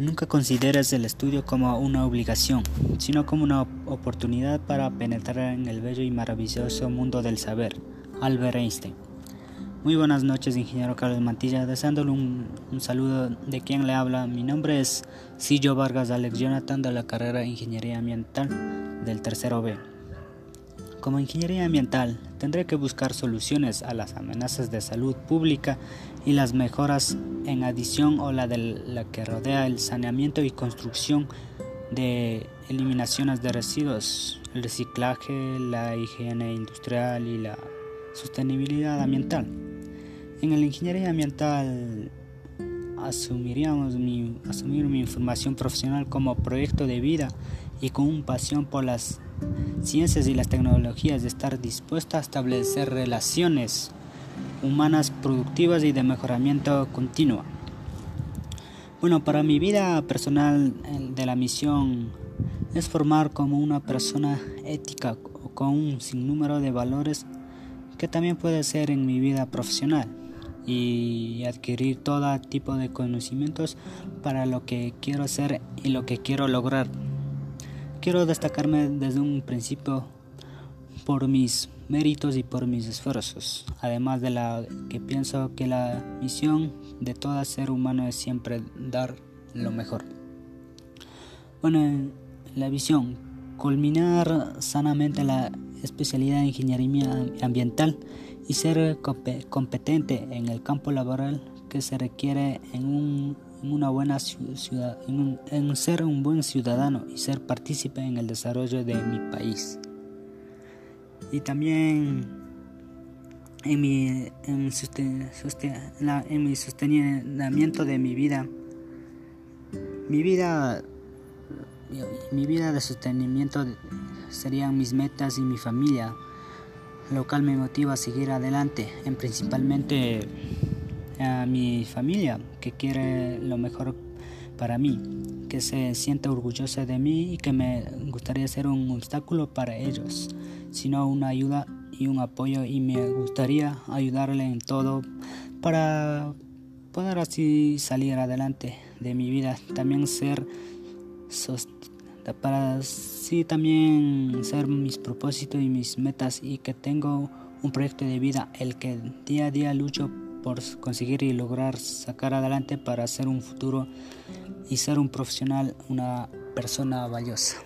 Nunca consideres el estudio como una obligación, sino como una oportunidad para penetrar en el bello y maravilloso mundo del saber. Albert Einstein. Muy buenas noches, ingeniero Carlos Mantilla. Deseándole un, saludo de quien le habla. Mi nombre es Sillo Vargas Alex Jonathan de la carrera de Ingeniería Ambiental del tercero B. Como ingeniería ambiental, tendré que buscar soluciones a las amenazas de salud pública y las mejoras en adición o la de la que rodea el saneamiento y construcción de eliminaciones de residuos, el reciclaje, la higiene industrial y la sostenibilidad ambiental. En la ingeniería ambiental asumiríamos mi, asumir mi información profesional como proyecto de vida y con un pasión por las ciencias y las tecnologías de estar dispuesta a establecer relaciones humanas productivas y de mejoramiento continuo. Bueno, para mi vida personal de la misión es formar como una persona ética con un sinnúmero de valores que también puede ser en mi vida profesional y adquirir todo tipo de conocimientos para lo que quiero hacer y lo que quiero lograr. Quiero destacarme desde un principio por mis méritos y por mis esfuerzos, además de la que pienso que la misión de todo ser humano es siempre dar lo mejor. Bueno, la visión, culminar sanamente la especialidad de ingeniería ambiental y ser competente en el campo laboral que se requiere en un una buena ciudad, en, ser un buen ciudadano y ser partícipe en el desarrollo de mi país. Y también en mi, en mi sostenimiento de mi vida. Mi vida, mi vida de sostenimiento serían mis metas y mi familia, lo cual me motiva a seguir adelante, en principalmente a mi familia que quiere lo mejor para mí, que se siente orgullosa de mí y que me gustaría ser un obstáculo para ellos, sino una ayuda y un apoyo y me gustaría ayudarle en todo para poder así salir adelante de mi vida, también ser para así también ser mis propósitos y mis metas y que tengo un proyecto de vida el que día a día lucho por conseguir y lograr sacar adelante para ser un futuro y ser un profesional, una persona valiosa.